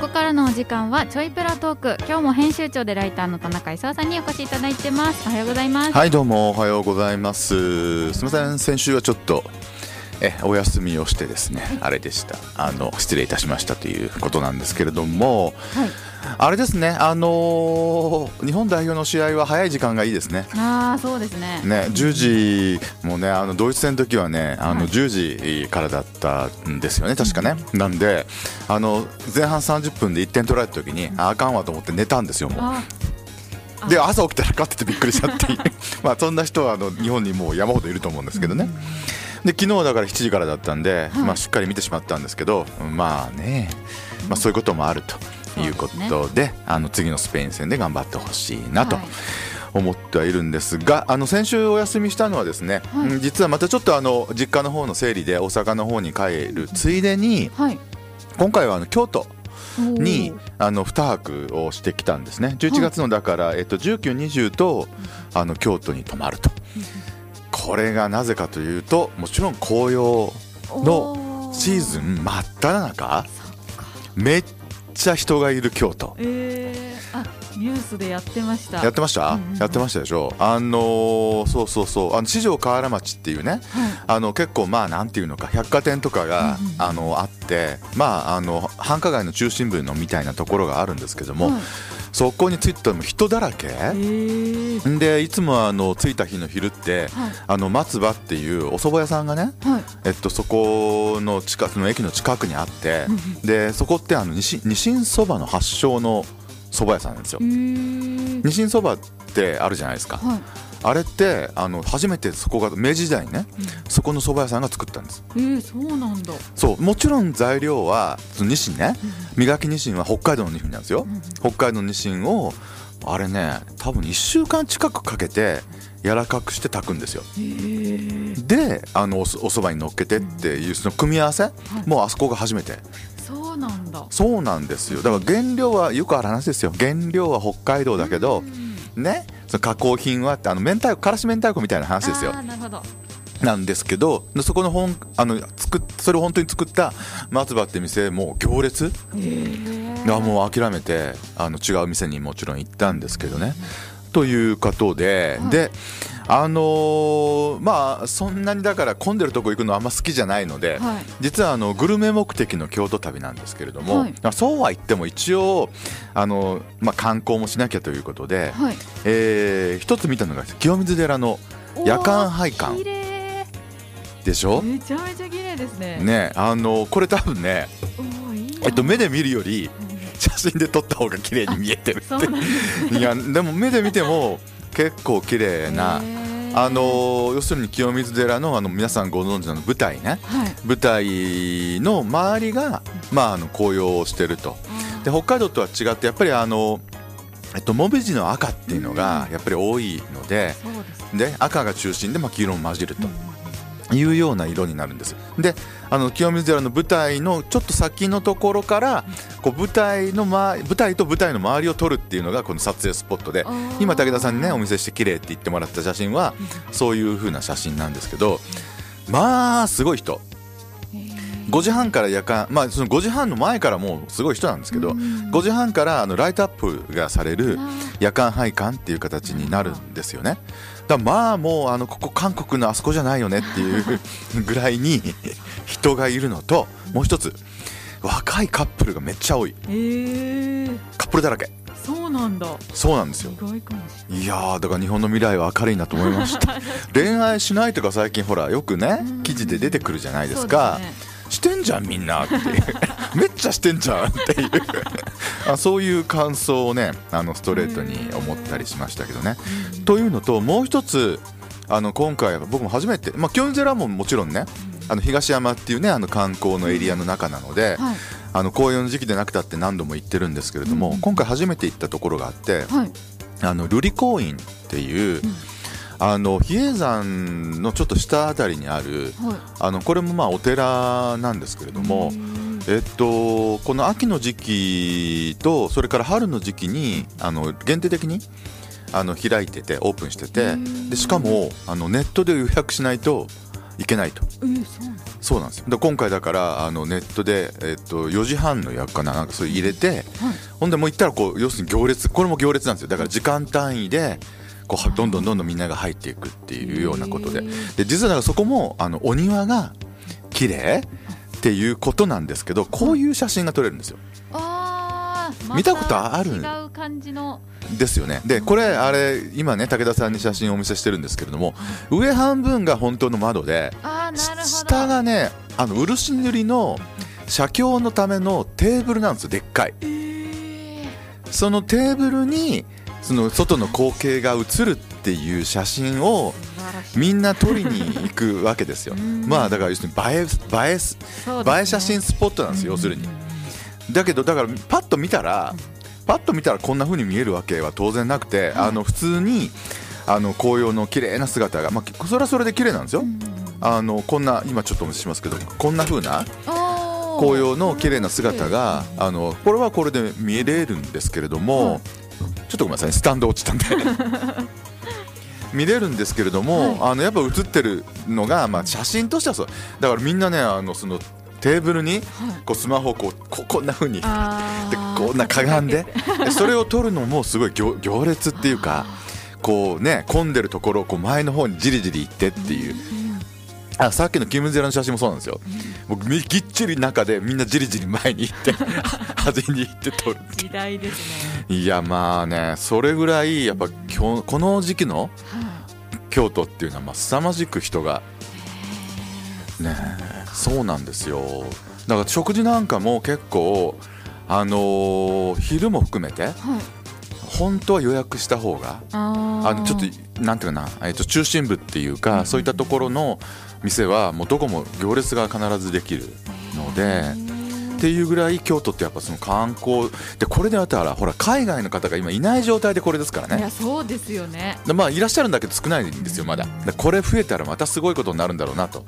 こからのお時間はちょいプラトーク。今日も編集長でライターの田中勲さんにお越しいただいてます。おはようございます。はいどうもおはようございます。すみません先週はちょっとえお休みをしてですね、あれでした。あの失礼いたしましたということなんですけれども、はいあれですねあのー日本代表の試合は早い時間がいいですね。ああそうですね。ね、10時もねあのドイツ戦の時はねあのはい。10時からだったんですよね確かね、なんであの前半30分で1点取られた時にああかんわと思って寝たんですよもう。で朝起きたら勝っててびっくりしたって。まあそんな人はあの日本にもう山ほどいると思うんですけどね、で昨日はだから7時からだったんで、まあ、しっかり見てしまったんですけどまあね、まあ、そういうこともあるということであの次のスペイン戦で頑張ってほしいなと。はい。思ってはいるんですがあの先週お休みしたのはですね、はい。うん実はまたちょっとあの実家の方の整理で大阪の方に帰るついでにはい。今回はあの京都にあの2泊をしてきたんですね。11月のだから、えっと、1920とあの京都に泊まると。これがなぜかというともちろん紅葉のシーズン真っ只中めっちゃ人がいる京都。えー、ニュースでやってました。やってました、うんうんうん。やってましたでしょ？あのーそうそうそう。あの四条河原町っていうね。はい。あの結構まあなんていうのか百貨店とかが、うんうんあのあってまああの繁華街の中心部のみたいなところがあるんですけども、はい。そこに着いたらもう人だらけ、えー、でいつもあの着いた日の昼って、はい。あの松葉っていうお蕎麦屋さんがね、はい。えっと、そこの近くの駅の近くにあってでそこってあのニシニシンそばの発祥の蕎麦屋さんなんですよ。え。ー、ニシンそばってあるじゃないですか、はい。あれってあの初めてそこが明治時代にね、そこの蕎麦屋さんが作ったんです。えー、そうなんだ。そうもちろん材料はそのニシンね磨きニシンは北海道のニシンなんですよ、北海道のニシンをあれね多分1週間近くかけて柔らかくして炊くんですよ。えー、であのおそお蕎麦に乗っけてっていうその組み合わせ、もうあそこが初めてそうなんだ。そうなんですよ。だから原料はよくある話ですよ。原料は北海道だけど、ねその加工品はってあの明太子からし明太子みたいな話ですよ。なるほど。なんですけどでそこの本あの作っそれを本当に作った松葉って店もう行列？えー、がもう諦めてあの違う店にもちろん行ったんですけどね。ということで、はい。であのーまあそんなにだから混んでるとこ行くのあんま好きじゃないので、はい。実はあのグルメ目的の京都旅なんですけれども、はい。まあそうは言っても一応あの、まあ、観光もしなきゃということで、はい。えー一つ見たのが清水寺の夜間拝綺観麗。でしょ、めちゃめちゃ綺麗ですね。ねあのこれ多分ね、えっと、目で見るより写真で撮った方が綺麗に見えてるそうなんですねいやでも目で見ても結構綺麗な、あの要するに清水寺のあの皆さんご存知の舞台ね。はい。舞台の周りが、まあ、あの紅葉をしてると。で北海道とは違ってやっぱりあの、えっと、もみじの赤っていうのがやっぱり多いので。で赤が中心で、まあ、黄色も混じると。いうような色になるんです。であの清水寺の舞台のちょっと先のところからこう舞台の、ま、舞台と舞台の周りを撮るっていうのがこの撮影スポットで。今武田さんにねお見せして綺麗って言ってもらった写真はそういう風な写真なんですけどまあすごい人。へー。5時半から夜間まあその5時半の前からもうすごい人なんですけどうん。5時半からあのライトアップがされるあ夜間拝観っていう形になるんですよね。だまあもうあのここ韓国のあそこじゃないよねっていう ぐらいに人がいるのともう一つ若いカップルがめっちゃ多い。へー。カップルだらけ。そうなんだ。そうなんですよ。意外かもしい。やーだから日本の未来は明るいなと思いました。恋愛しないとか最近ほらよくね記事で出てくるじゃないですか。そうしてんじゃんみんなって。めっちゃしてんじゃんっていう。あそういう感想をねあのストレートに思ったりしましたけどね。というのともう一つあの今回僕も初めて、まあ、キョンゼラももちろんねあの東山っていうねあの観光のエリアの中なので、はい。あの紅葉の時期でなくたって何度も行ってるんですけれども、うん今回初めて行ったところがあってはい。あの瑠璃光院っていう、あの比叡山のちょっと下あたりにあるはい。あのこれもまあお寺なんですけれども、えっと、この秋の時期とそれから春の時期にあの限定的にあの開いててオープンしててでしかもあのネットで予約しないといけないと。えー、そうなんだ。そうなんですよ。で今回だからあのネットで、えっと4時半の予約かななんかそれ入れて、はい。ほんでもう行ったらこう要するに行列これも行列なんですよ。だから時間単位でこうどんどんどんどんみんなが入っていくっていうようなことで。で実はそこもあのお庭が綺麗っていうことなんですけどこういう写真が撮れるんですよ。見たことある？違う感じの。ですよね。でこれあれ今ね武田さんに写真をお見せしてるんですけれども上半分が本当の窓で下がねあの漆塗りの写経のためのテーブルなんですよでっかい。えー。そのテーブルにその外の光景が映るっていう写真をみんな撮りに行くわけですよ。うん。まあだから要するに映え映え映え写真スポットなんですよ要するに。だけどだからパッと見たらパッと見たらこんな風に見えるわけは当然なくて、あの普通にあの紅葉の綺麗な姿が、まあ、それはそれで綺麗なんですよ、あのこんな今ちょっとお見せしますけどこんな風な紅葉の綺麗な姿があのこれはこれで見れるんですけれども、はいちょっとごめんなさいスタンド落ちたんで。見れるんですけれども、あのやっぱ映ってるのが、まあ、写真としてはそう。だからみんなねあのそのテーブルにはい。こうスマホをこうここんな風にあでーこんなかがんで。でそれを撮るのもすごい行行列っていうかこうね混んでるところをこう前の方にじりじり行ってっていうあさっきのキム・ゼラの写真もそうなんですよ。僕みぎっちり中でみんなじりじり前に行って 端に行って撮る時代ですね。いやまあねそれぐらいやっぱ今日この時期のはい。京都っていうのはまあ凄まじく人がねそうなんですよ。だから食事なんかも結構あのー昼も含めてはい。本当は予約した方があのちょっとなんていうかな、えっと中心部っていうか、そういったところの店はもうどこも行列が必ずできるので。っていうぐらい京都ってやっぱその観光でこれであったらほら海外の方が今いない状態でこれですからね。いやそうですよね。でまあいらっしゃるんだけど少ないんですよまだ。でこれ増えたらまたすごいことになるんだろうなと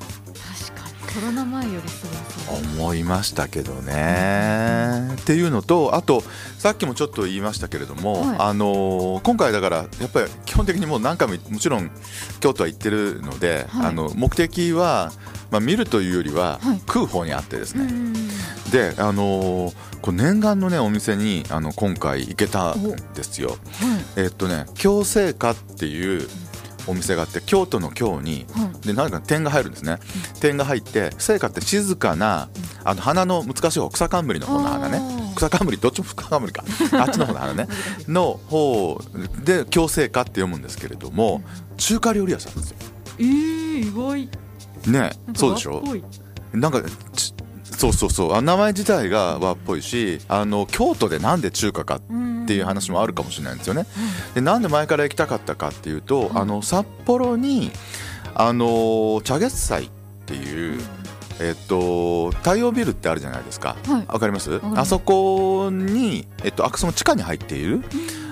コロナ前よりすごいそう思いましたけどね。っていうのとあとさっきもちょっと言いましたけれども、はい。あのー今回だからやっぱり基本的にもう何回ももちろん京都は行ってるので、はい。あの目的は、まあ、見るというよりははい。食う方にあってですね、うんであのーこう念願のねお店にあの今回行けたんですよ。はい。えっとね京製菓っていうお店があって京都の京にはい。で何か点が入るんですね、点が入って聖火って静かなあの花の難しい方草冠の方の花ね。草冠どっちも草冠か。あっちの方の花ね。の方で京聖火って読むんですけれども中華料理屋さんですよ。えー、意外。ねそうでしょ？なんかちそうそうそう。あ名前自体が和っぽいしあの京都でなんで中華かっていう話もあるかもしれないんですよね。でなんで前から行きたかったかっていうと、あの札幌にあの茶月祭っていう、えっと、太陽ビルってあるじゃないですか。はい。わかります？あそこに、えっと、あその地下に入っている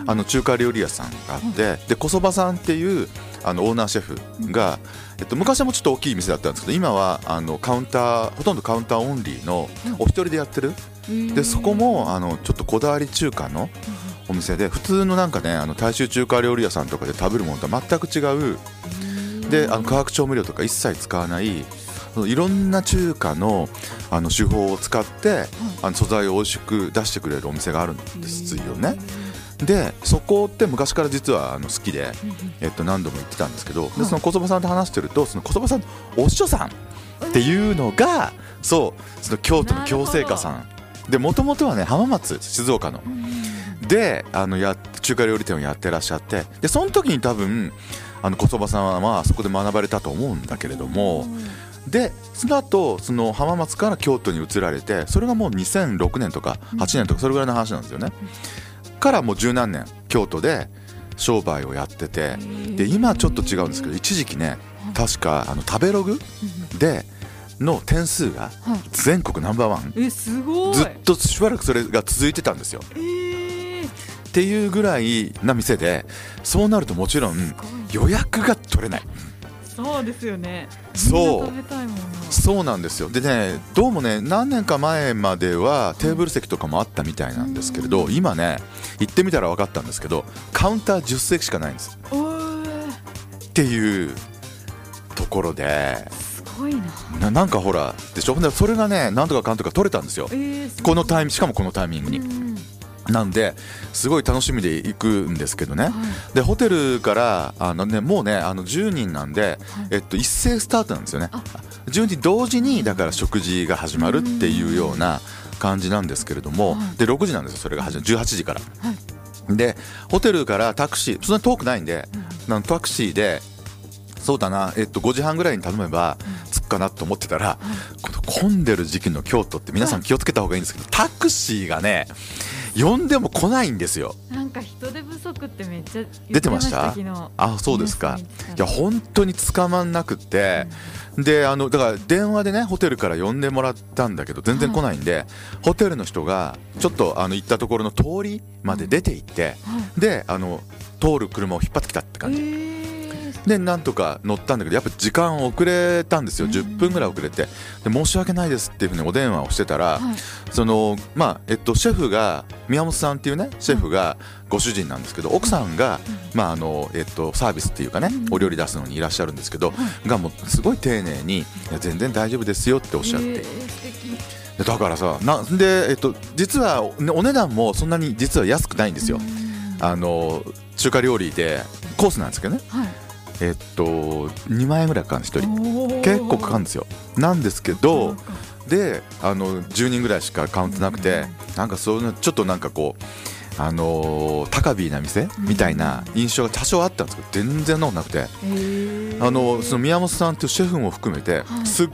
あの中華料理屋さんがあって、で小そばさんっていうあのオーナーシェフが、えっと、昔はもうちょっと大きい店だったんですけど今はあのカウンターほとんどカウンターオンリーのお一人でやってる。でそこもあのちょっとこだわり中華のお店で普通のなんかねあの大衆中華料理屋さんとかで食べるものとは全く違う。であの化学調味料とか一切使わないいろんな中華のあの手法を使ってあの素材を美味しく出してくれるお店があるんですよね。でそこって昔から実はあの好きで、えっと、何度も行ってたんですけどでその小そばさんと話してるとその小そばさんのお師匠さんっていうのがそうその京都の京製菓さん。でもともとはね浜松静岡のであのや中華料理店をやってらっしゃってでその時に多分あの小そばさんはまあそこで学ばれたと思うんだけれどもでその後その浜松から京都に移られてそれがもう2006年とか8年とかそれぐらいの話なんですよね。からもう十何年京都で商売をやっててで今はちょっと違うんですけど一時期ね確かあの食べログでの点数がはい。全国ナンバーワン。えすごい。ずっとしばらくそれが続いてたんですよ。えー、っていうぐらいな店でそうなるともちろん予約が取れない。そうですよね。そう。そうなんですよ。でねどうもね何年か前まではテーブル席とかもあったみたいなんですけれど今ね行ってみたら分かったんですけどカウンター10席しかないんです。っていうところで。すごいな。ななんかほらでしょ？でそれがねなんとかかんとか取れたんですよ。えー、このタイミしかもこのタイミングに。うんなんですごい楽しみで行くんですけどね。はい。でホテルからあの、ね、もうねあの10人なんで、えっと、一斉スタートなんですよね。あ。10人同時にだから食事が始まるっていうような感じなんですけれどもはい。で6時なんですよそれが始まる。18時から。はい。でホテルからタクシーそんな遠くないんでなんタクシーでそうだな、えっと、5時半ぐらいに頼めば着くかなと思ってたら、この混んでる時期の京都って皆さん気をつけた方がいいんですけど、タクシーがね呼んでも来ないんですよ。なんか人手不足ってめっちゃ出てました？あそうですか。いや本当に捕まんなくって、であのだから電話でねホテルから呼んでもらったんだけど全然来ないんで、ホテルの人がちょっとあの行ったところの通りまで出て行って、はい。であの通る車を引っ張ってきたって感じ、えーでなんとか乗ったんだけどやっぱ時間遅れたんですよ。10分ぐらい遅れて。で申し訳ないですっていうふうにお電話をしてたら、はい。そのまあえっとシェフが宮本さんっていうねシェフがご主人なんですけど奥さんが、まああのえっとサービスっていうかねお料理出すのにいらっしゃるんですけど、がもうすごい丁寧にいや全然大丈夫ですよっておっしゃって、だからさなんでえっと実はおお値段もそんなに実は安くないんですよ。あの中華料理でコースなんですけどね。はいえっと2万円ぐらいかかるんです1人結構かかるんですよ。なんですけどであの10人ぐらいしかカウントなくてなんかそういうのちょっとなんかこうあのー高ビーな店みたいな印象が多少あったんですけど全然なことなくて。えー。あのその宮本さんというシェフも含めてはい。すっ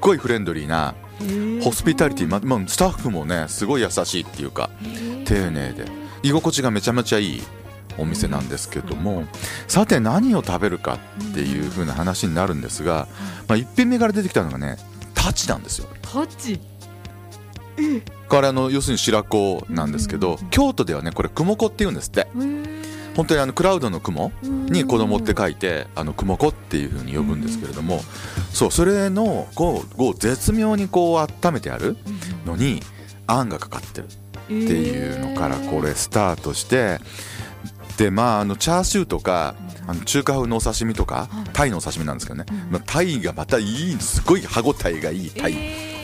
ごいフレンドリーなえー。ホスピタリティままあスタッフもねすごい優しいっていうかえー。丁寧で。居心地がめちゃめちゃいいお店なんですけどもさて何を食べるかっていう風な話になるんですが、まあ、1品目から出てきたのがねタチなんですよ。タッチこれあの要するに白子なんですけど京都ではねこれ雲子っていうんですって。えー。本当にあのクラウドの雲に子供ってい書いてあの雲子っていう風に呼ぶんですけれどもそうそれのこう絶妙にこう温めてあるのにあんがかかってるっていうのからこれスタートしてでまああのチャーシューとかあの中華風のお刺身とかタイのお刺身なんですけどね、まあ、タイがまたいいすごい歯ごたえがいいタイ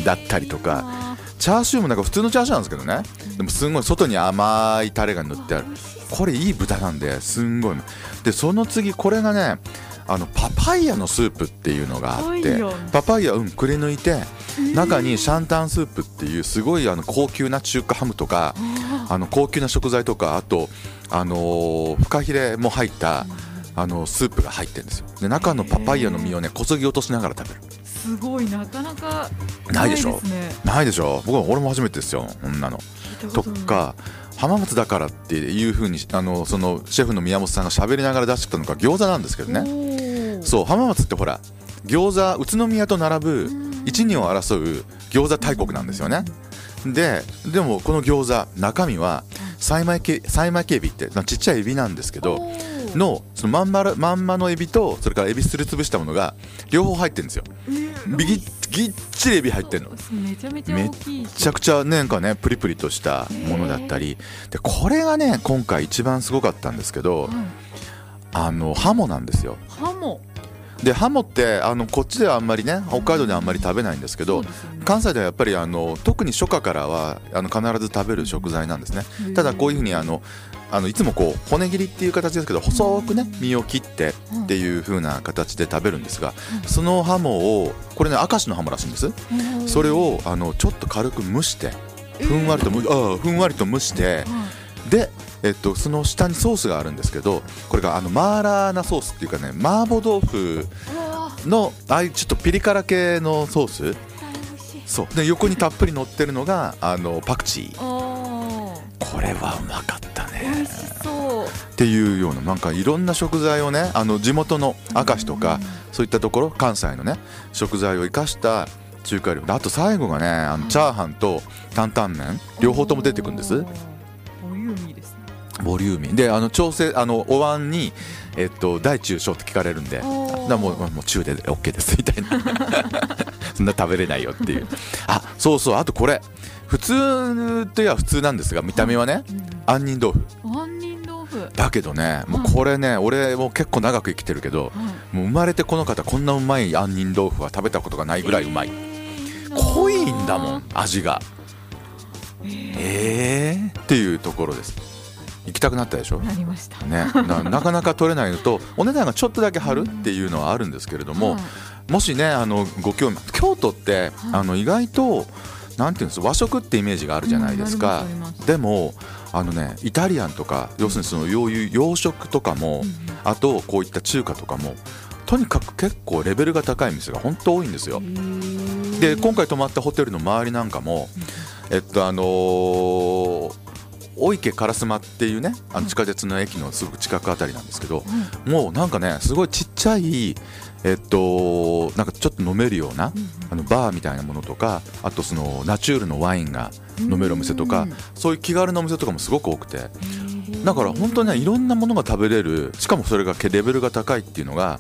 だったりとかチャーシューもなんか普通のチャーシューなんですけどね。でもすんごい外に甘いタレが塗ってある。これいい豚なんですんごいでその次これがねあのパパイヤのスープっていうのがあってパパイヤパパイヤうんくり抜いて中にシャンタンスープっていうすごいあの高級な中華ハムとかあの高級な食材とかあとあのーフカヒレも入ったあのスープが入ってるんですよ。で中のパパイヤの実をねこそぎ落としながら食べる。すごいなかなかないでしょ？ないでしょ？僕は俺も初めてですよこんなのとか浜松だからっていうふうにあのそのシェフの宮本さんが喋りながら出してきたのが餃子なんですけどね。そう浜松ってほら餃子宇都宮と並ぶ一二を争う餃子大国なんですよね。ででもこの餃子中身は幸巻き幸巻きエビってまあちっちゃいエビなんですけどのそのまんまるまんまのエビとそれからエビすりつぶしたものが両方入ってるんですよ。えーぎっぎっちりエビ入ってるの。めちゃめちゃめっ大きいちゃくちゃねなんかねプリプリとしたものだったり。でこれがね今回一番すごかったんですけどはい。あのハモなんですよ。ハモでハモってあのこっちではあんまりね北海道ではあんまり食べないんですけどね。関西ではやっぱりあの特に初夏からはあの必ず食べる食材なんですね。ただこういうふうにあのあのいつもこう骨切りっていう形ですけど細くね身を切ってっていう風な形で食べるんですがそのハモをこれね明石のハモらしいんです。それをあのちょっと軽く蒸してふんわりとあふんわりと蒸してで、えっと、その下にソースがあるんですけどこれがあのマーラーなソースっていうかね麻婆豆腐のああいうちょっとピリ辛系のソース。そう。で横にたっぷり乗ってるのがあのパクチー。これはうまかったね。美味しそう。っていうようななんかいろんな食材をねあの地元の明石とかそういったところ関西のね食材を生かした中華料理。あと最後がねあのチャーハンと担々麺。両方とも出てくるんですボリューミー。であの調整あのお椀に、えっと、大中小って聞かれるんでだもうもう中で OK ですみたいな。そんな食べれないよっていう。あそうそうあとこれ。普通といえば普通なんですが見た目はね杏仁豆腐。杏仁豆腐。だけどねもうこれね、俺も結構長く生きてるけど、もう生まれてこの方こんなうまい杏仁豆腐は食べたことがないぐらいうまい、濃いんだもん味が。えー、っていうところです行きたくなったでしょ？なりました。ね、な なかなか取れないのとお値段がちょっとだけ張るっていうのはあるんですけれども、もしねあのご興味京都って、あの意外となんていうんです和食ってイメージがあるじゃないですか、でもあのねイタリアンとか要するにその洋油洋食とかも、あとこういった中華とかもとにかく結構レベルが高い店が本当多いんですよ。で今回泊まったホテルの周りなんかも、えっとあのー大池烏丸っていうねあの地下鉄の駅のすぐ近くあたりなんですけど、もうなんかねすごいちっちゃいえっとなんかちょっと飲めるような、あのバーみたいなものとかあとそのナチュールのワインが飲めるお店とか、そういう気軽なお店とかもすごく多くて。だから本当にねいろんなものが食べれるしかもそれがレベルが高いっていうのが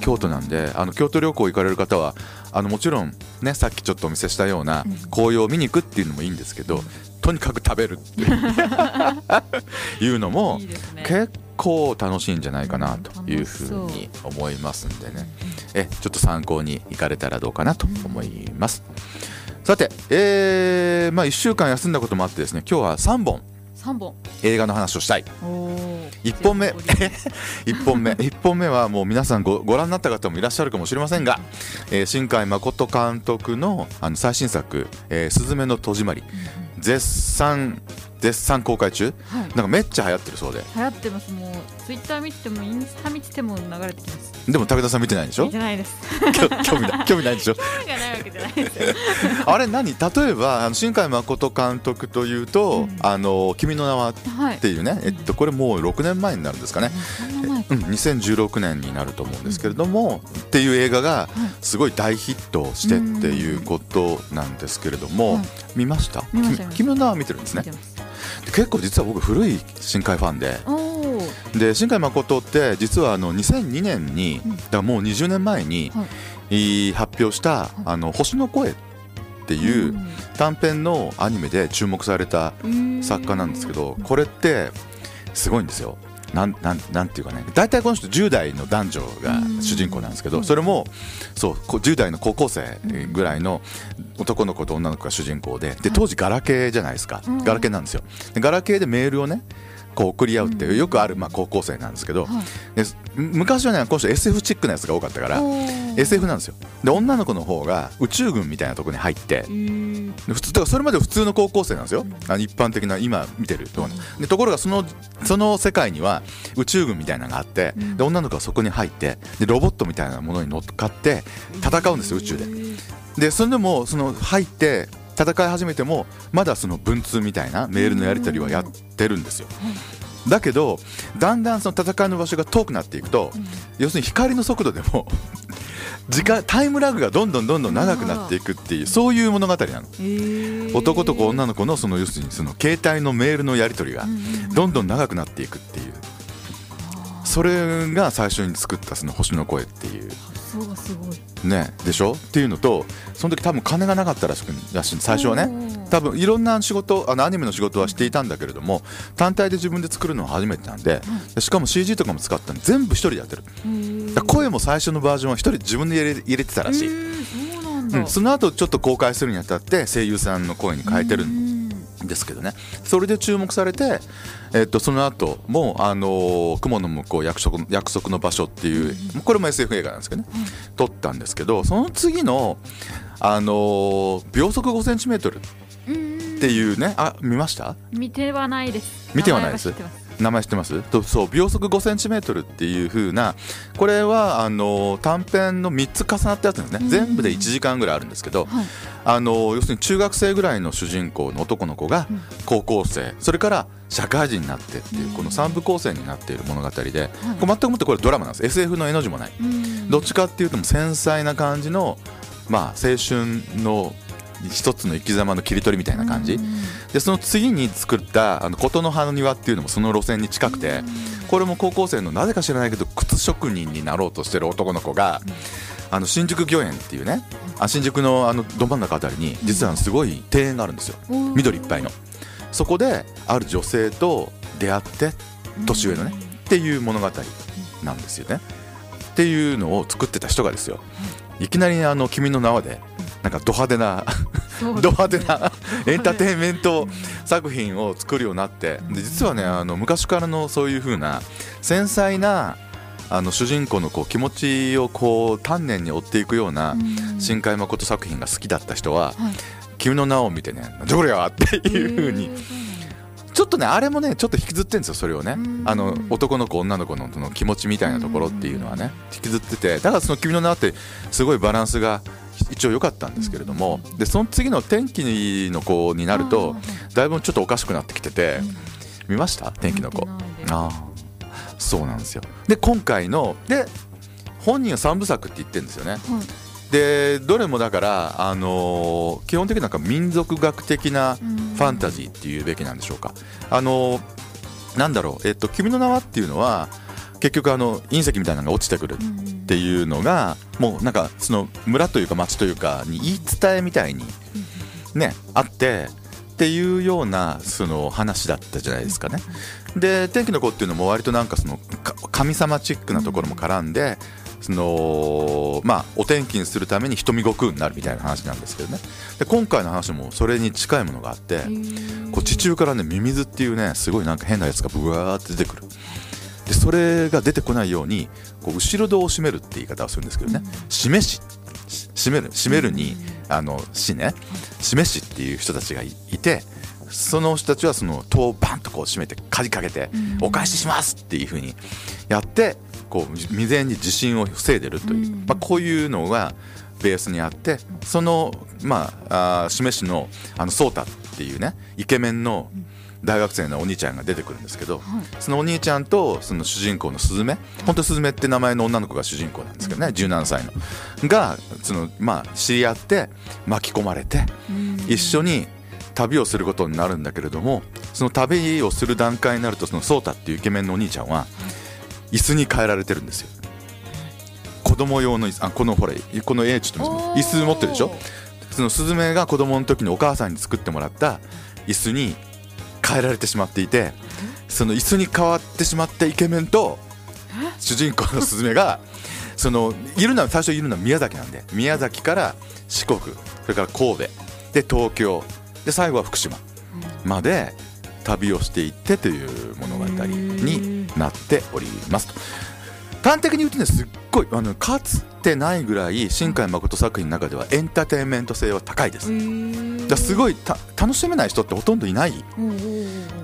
京都なんであの京都旅行行かれる方はあのもちろんねさっきちょっとお見せしたような紅葉を見に行くっていうのもいいんですけど、とにかく食べるっていう。のも結構楽しいんじゃないかなというふうに思いますんでね。えちょっと参考に行かれたらどうかなと思います。さて、えーまあ、1週間休んだこともあってですね今日は3本。三本。映画の話をしたい。おお1本目。1 本目。1本目はもう皆さんごご覧になった方もいらっしゃるかもしれませんが、えー新海誠監督のあの最新作「えーすずめの戸締まり」絶賛絶賛公開中？はい。なんかめっちゃ流行ってるそうで。流行ってます。もうツイッター見ててもインスタ見てても流れてきます。でも武田さん見てないんでしょ？見てないです。興興味ない興味ないんでしょ？興味がないわけじゃないです。よあれ何？例えばあの新海誠監督というとうん「あの君の名は」っはいていうね、えっと、これもう6年前になるんですかね、うん、2016年になると思うんですけれども、っていう映画がすごい大ヒットしてっていうことなんですけれども、はい。見ました？見ました君君の名は見てるんですね結構実は僕古い新海ファンで。で新海誠って実はあの2002年に、うん。だもう20年前に、い。い発表した「あの星の声」っていう短編のアニメで注目された作家なんですけどこれってすごいんですよ。なんなんなんていうかね大体この人10代の男女が主人公なんですけどそれもそうこ10代の高校生ぐらいの男の子と女の子が主人公でで当時ガラケーじゃないですか。うん。ガラケーなんですよ。でガラケーでメールをねこう送り合うっていうよくあるまあ高校生なんですけどで昔はねこの人 SF チックなやつが多かったから SF なんですよ。で女の子の方が宇宙軍みたいなところに入ってで普通だからそれまで普通の高校生なんですよ、あの一般的な今見てるところねでところがそのその世界には宇宙軍みたいなのがあって、で女の子がそこに入ってでロボットみたいなものに乗っかって戦うんですよ宇宙で。でそれでもその入って戦い始めてもまだその文通みたいなメールのやり取りはやってるんですよ。だけどだんだんその戦いの場所が遠くなっていくと、要するに光の速度でも 時間タイムラグがどんどんどんどん長くなっていくっていうそういう物語なの。男と子女の子のその要するにその携帯のメールのやり取りがどんどん長くなっていくっていう。それが最初に作ったその星の声っていうそうがすごい。ねでしょ？っていうのとその時多分金がなかったらしくらしい最初はね。多分いろんな仕事あのアニメの仕事はしていたんだけれども単体で自分で作るのは初めてなんででしかも CG とかも使ったんで全部一人でやってる。声も最初のバージョンは一人で自分で入れ入れてたらしい、そうなんだ。うん、その後ちょっと公開するにあたって声優さんの声に変えてるんですけどね。それで注目されて、えっとその後もあのー雲の向こう約束の約束の場所っていうこれも SF 映画なんですけどね。撮ったんですけどその次のあのー秒速5センチメートルっていうねあ見ました？見てはないです。見てはないです名前は知ってます？そう秒速5センチメートルっていう風なこれはあの短編の3つ重なったやつですね、全部で1時間ぐらいあるんですけど、はい。あの要するに中学生ぐらいの主人公の男の子が高校生それから社会人になってっていうこの3部構成になっている物語で、これ全くもってこれドラマなんです。SF の絵の字もない、どっちかっていうともう繊細な感じのまあ青春の一つの生き様の切り取りみたいな感じ、でその次に作った「あの琴の葉の庭」っていうのもその路線に近くてこれも高校生のなぜか知らないけど靴職人になろうとしてる男の子が、あの新宿御苑っていうねあ新宿のあのど真ん中あたりに実はすごい庭園があるんですよ。緑いっぱいの。そこである女性と出会って年上のねっていう物語なんですよね。っていうのを作ってた人がですよいきなりあの「君の名は」でなんかド派手なド派手なエンターテインメント作品を作るようになってで実はねあの昔からのそういう風な繊細なあの主人公のこう気持ちをこう丹念に追っていくような新海誠作品が好きだった人は「君の名を見てね「なんじゃこりゃ!」っていう風にちょっとねあれもねちょっと引きずってるんですよそれをね。あの男の子女の子のその気持ちみたいなところっていうのはね引きずってて。だからその「君の名」ってすごいバランスが一応良かったんですけれども。でその次の天気の子になるとだいぶちょっとおかしくなってきてて。見ました？天気の子。ああ。そうなんですよ。で今回ので本人は3部作って言ってるんですよね、でどれもだから、あのー基本的になんか民族学的なファンタジーっていうべきなんでしょうか、あのーなんだろう、えっと「君の名は」っていうのは結局あの隕石みたいなのが落ちてくるっていうのがもうなんかその村というか町というかに言い伝えみたいにねあってっていうようなその話だったじゃないですかね。で天気の子っていうのも割となんかその神様チックなところも絡んで、そのまあお天気にするために瞳悟空になるみたいな話なんですけどね。で今回の話もそれに近いものがあってこう地中からねミミズっていうねすごいなんか変なやつがブワーって出てくる。でそれが出てこないようにこう後ろ戸を閉めるって言い方をするんですけどね。示し閉める閉めるにあの死ね。示しっていう人たちがいいてその人たちはその戸をバンとこう閉めて鍵かけてお返ししますっていうふうにやってこう未然に地震を防いでるという、まあ、こういうのがベースにあってそのまああー示しのあのソータっていうねイケメンの大学生のお兄ちゃんが出てくるんですけど、そのお兄ちゃんとその主人公のスズメ本当スズメって名前の女の子が主人公なんですけどね17歳の。がそのまあ知り合って巻き込まれて一緒に旅をすることになるんだけれどもその旅をする段階になるとそのソータっていうイケメンのお兄ちゃんは椅子に変えられてるんですよ。子供用の椅子。あこのほらこの A ちょっと椅子持ってるでしょ？そのスズメが子供の時にお母さんに作ってもらった椅子に変えられてしまっていてその椅子に変わってしまったイケメンと主人公のスズメが そのいるのは最初いるのは宮崎なんで宮崎から四国それから神戸で東京で最後は福島まで旅をしていってという物語になっておりますと。端的に言うとねすっごいあのかつてないぐらい新海誠作品の中ではエンターテインメント性は高いです。だすごいた楽しめない人ってほとんどいない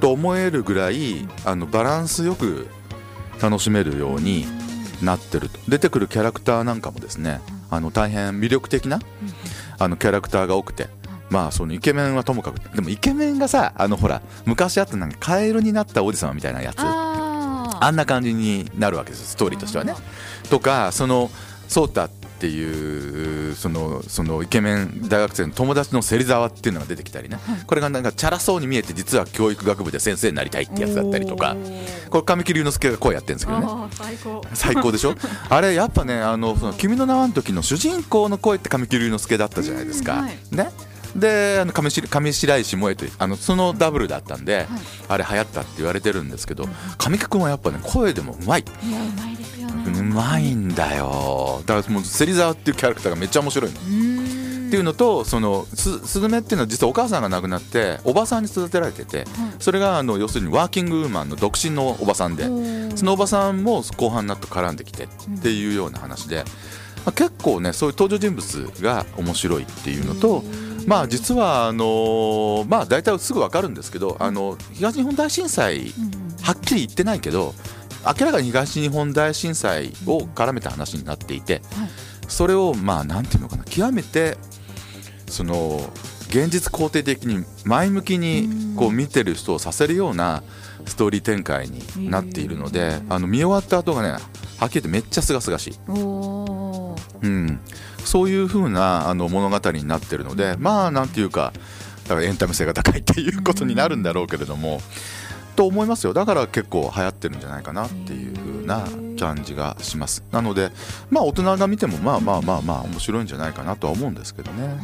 と思えるぐらいあのバランスよく楽しめるようになってると。出てくるキャラクターなんかもですねあの大変魅力的なあのキャラクターが多くてまあそのイケメンはともかくでもイケメンがさあのほら昔あったなんかカエルになった王子様みたいなやつああんな感じになるわけですストーリーとしてはね。とかそのソータっていうそのそのイケメン大学生の友達の芹沢っていうのが出てきたりね、これがなんかチャラそうに見えて実は教育学部で先生になりたいってやつだったりとか。これ神木隆之介が声やってるんですけどね。最高。最高でしょ？あれやっぱねあのその君の名はの時の主人公の声って神木隆之介だったじゃないですか、うんはい。ね？であの上白上白石萌えというあのそのダブルだったんで、あれ流行ったって言われてるんですけど神木君はやっぱね声でもうまい。いやうまいですよね。うまいんだよ。だからもう芹沢っていうキャラクターがめっちゃ面白いの、っていうのとそのすスズメっていうのは実はお母さんが亡くなっておばさんに育てられてて、それがあの要するにワーキングウーマンの独身のおばさんで、そのおばさんも後半になって絡んできてっていうような話で、まあ、結構ねそういう登場人物が面白いっていうのと、まあ実はあのーまあ大体すぐ分かるんですけどあの東日本大震災はっきり言ってないけど明らかに東日本大震災を絡めた話になっていて、それをまあなんていうのかな極めてその現実肯定的に前向きにこう見てる人をさせるようなストーリー展開になっているのであの見終わった後がねはっきり言ってめっちゃ清々しい、おーうん、そういう風なあの物語になってるのでまあなんていうかだからエンタメ性が高いっていうことになるんだろうけれども、と思いますよ。だから結構流行ってるんじゃないかなっていう風な感じがします。なのでまあ大人が見てもまあまあまあまあ面白いんじゃないかなとは思うんですけどね、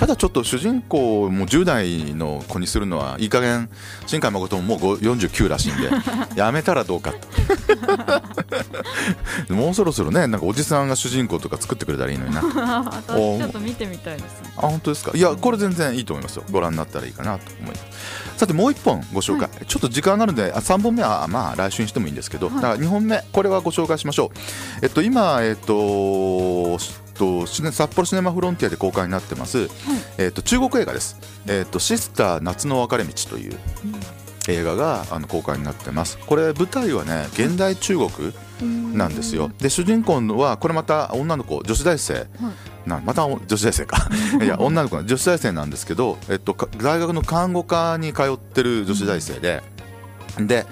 ただちょっと主人公も10代の子にするのはいい加減新海誠ももう49らしいんで やめたらどうかと もうそろそろねなんかおじさんが主人公とか作ってくれたらいいのにな。私ちょっと見てみたいです。ねあ本当ですか？いやこれ全然いいと思います。よご覧になったらいいかなと思います。さてもう1本ご紹介、はい、ちょっと時間があるのであ3本目はまあ来週にしてもいいんですけど、はい、だから2本目これはご紹介しましょう。えっと今えっとと札幌シネマフロンティアで公開になってます、はい、えー、と中国映画です、えーと「シスター夏の分かれ道」という映画があの公開になってます。これ舞台はね現代中国なんですよ。で主人公はこれまた女の子女子大生、なまた女子大生か。いや女の子女子大生なんですけど、えっと、大学の看護科に通ってる女子大生で、で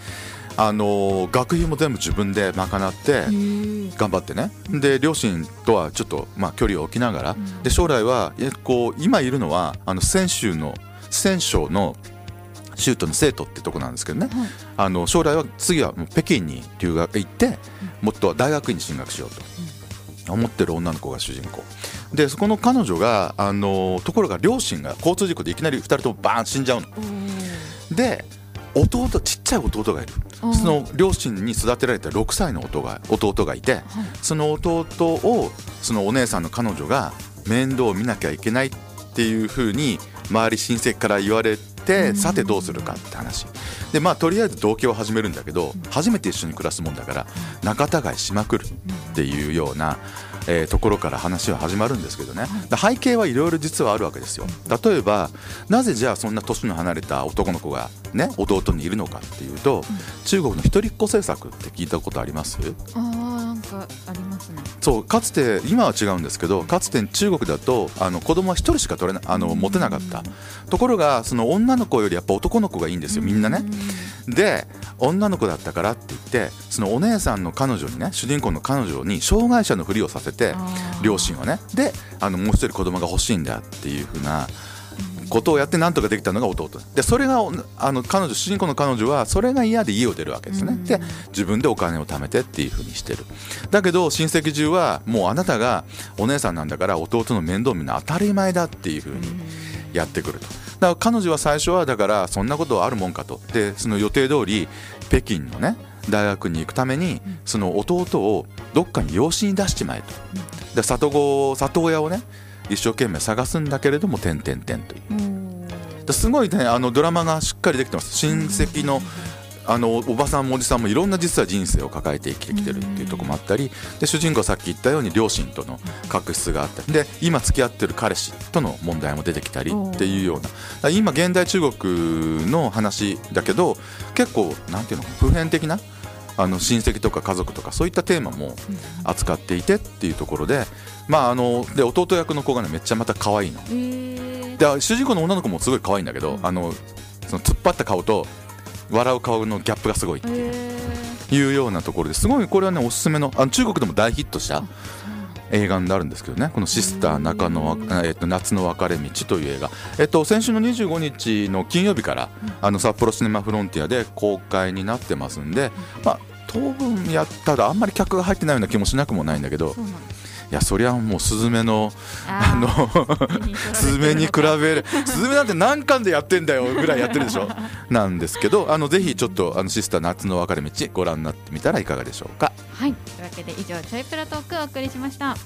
あの学費も全部自分で賄って頑張ってね。で両親とはちょっと、まあ、距離を置きながら。で将来はこう今いるのはあの泉州の四川省の州都の生徒ってとこなんですけどね、はい、あの将来は次はもう北京に留学行ってもっと大学院に進学しようと思ってる女の子が主人公。でそこの彼女があのところが両親が交通事故でいきなり2人ともバーン死んじゃうの。で弟ちっちゃい弟がいる。その両親に育てられた6歳の弟が弟がいて、はい、その弟をそのお姉さんの彼女が面倒を見なきゃいけないっていうふうに周り親戚から言われてさてどうするかって話。でまあとりあえず同居を始めるんだけど初めて一緒に暮らすもんだから仲違いしまくるっていうようなえー、ところから話は始まるんですけどね。背景はいろいろ実はあるわけですよ。例えばなぜじゃあそんな年の離れた男の子がね弟にいるのかっていうと、中国の一人っ子政策って聞いたことあります？あなんかありますね。そうかつて今は違うんですけどかつて中国だとあの子供は一人しか取れなあの持てなかった。ところがその女の子よりやっぱ男の子がいいんですよみんなね。で女の子だったからって言ってそのお姉さんの彼女にね主人公の彼女に障害者のふりをさせて両親はね。であのもう一人子供が欲しいんだっていうふうなことをやってなんとかできたのが弟。でそれがあの彼女主人公の彼女はそれが嫌で家を出るわけですね、で自分でお金を貯めてっていうふうにしてる。だけど親戚中はもうあなたがお姉さんなんだから弟の面倒見るの当たり前だっていうふうにやってくると。だから彼女は最初はだからそんなことあるもんかと。でその予定通り北京のね大学に行くためにその弟をどっかに養子に出しちまえと。で里子里親をね一生懸命探すんだけれども点々点という。すごいねあのドラマがしっかりできてます。親戚のあのおばさんもおじさんもいろんな実は人生を抱えて生きてきてるっていうところもあったりで主人公さっき言ったように両親との確執があったり。で今付き合ってる彼氏との問題も出てきたりっていうような。今現代中国の話だけど結構なんていうの普遍的なあの親戚とか家族とかそういったテーマも扱っていてっていうところで,、まあ、あので弟役の子がねめっちゃまた可愛いの。で主人公の女の子もすごい可愛いんだけど、あのその突っ張った顔と笑う顔のギャップがすごいっていうようなところですごいこれはねおすすめのあの中国でも大ヒットした映画になるんですけどねこの「シスター中の、えっと、夏の別れ道」という映画、えっと、先週の25日の金曜日からあの札幌シネマフロンティアで公開になってますんで、まあ、当分やったらあんまり客が入ってないような気もしなくもないんだけど。いやそりゃもうスズメのあの スズメに比べるスズメなんて何巻でやってんだよぐらいやってるでしょ？なんですけどあのぜひちょっとあのシスター夏の分かれ道ご覧になってみたらいかがでしょうか？はい。というわけで以上ちょいプラトークお送りしました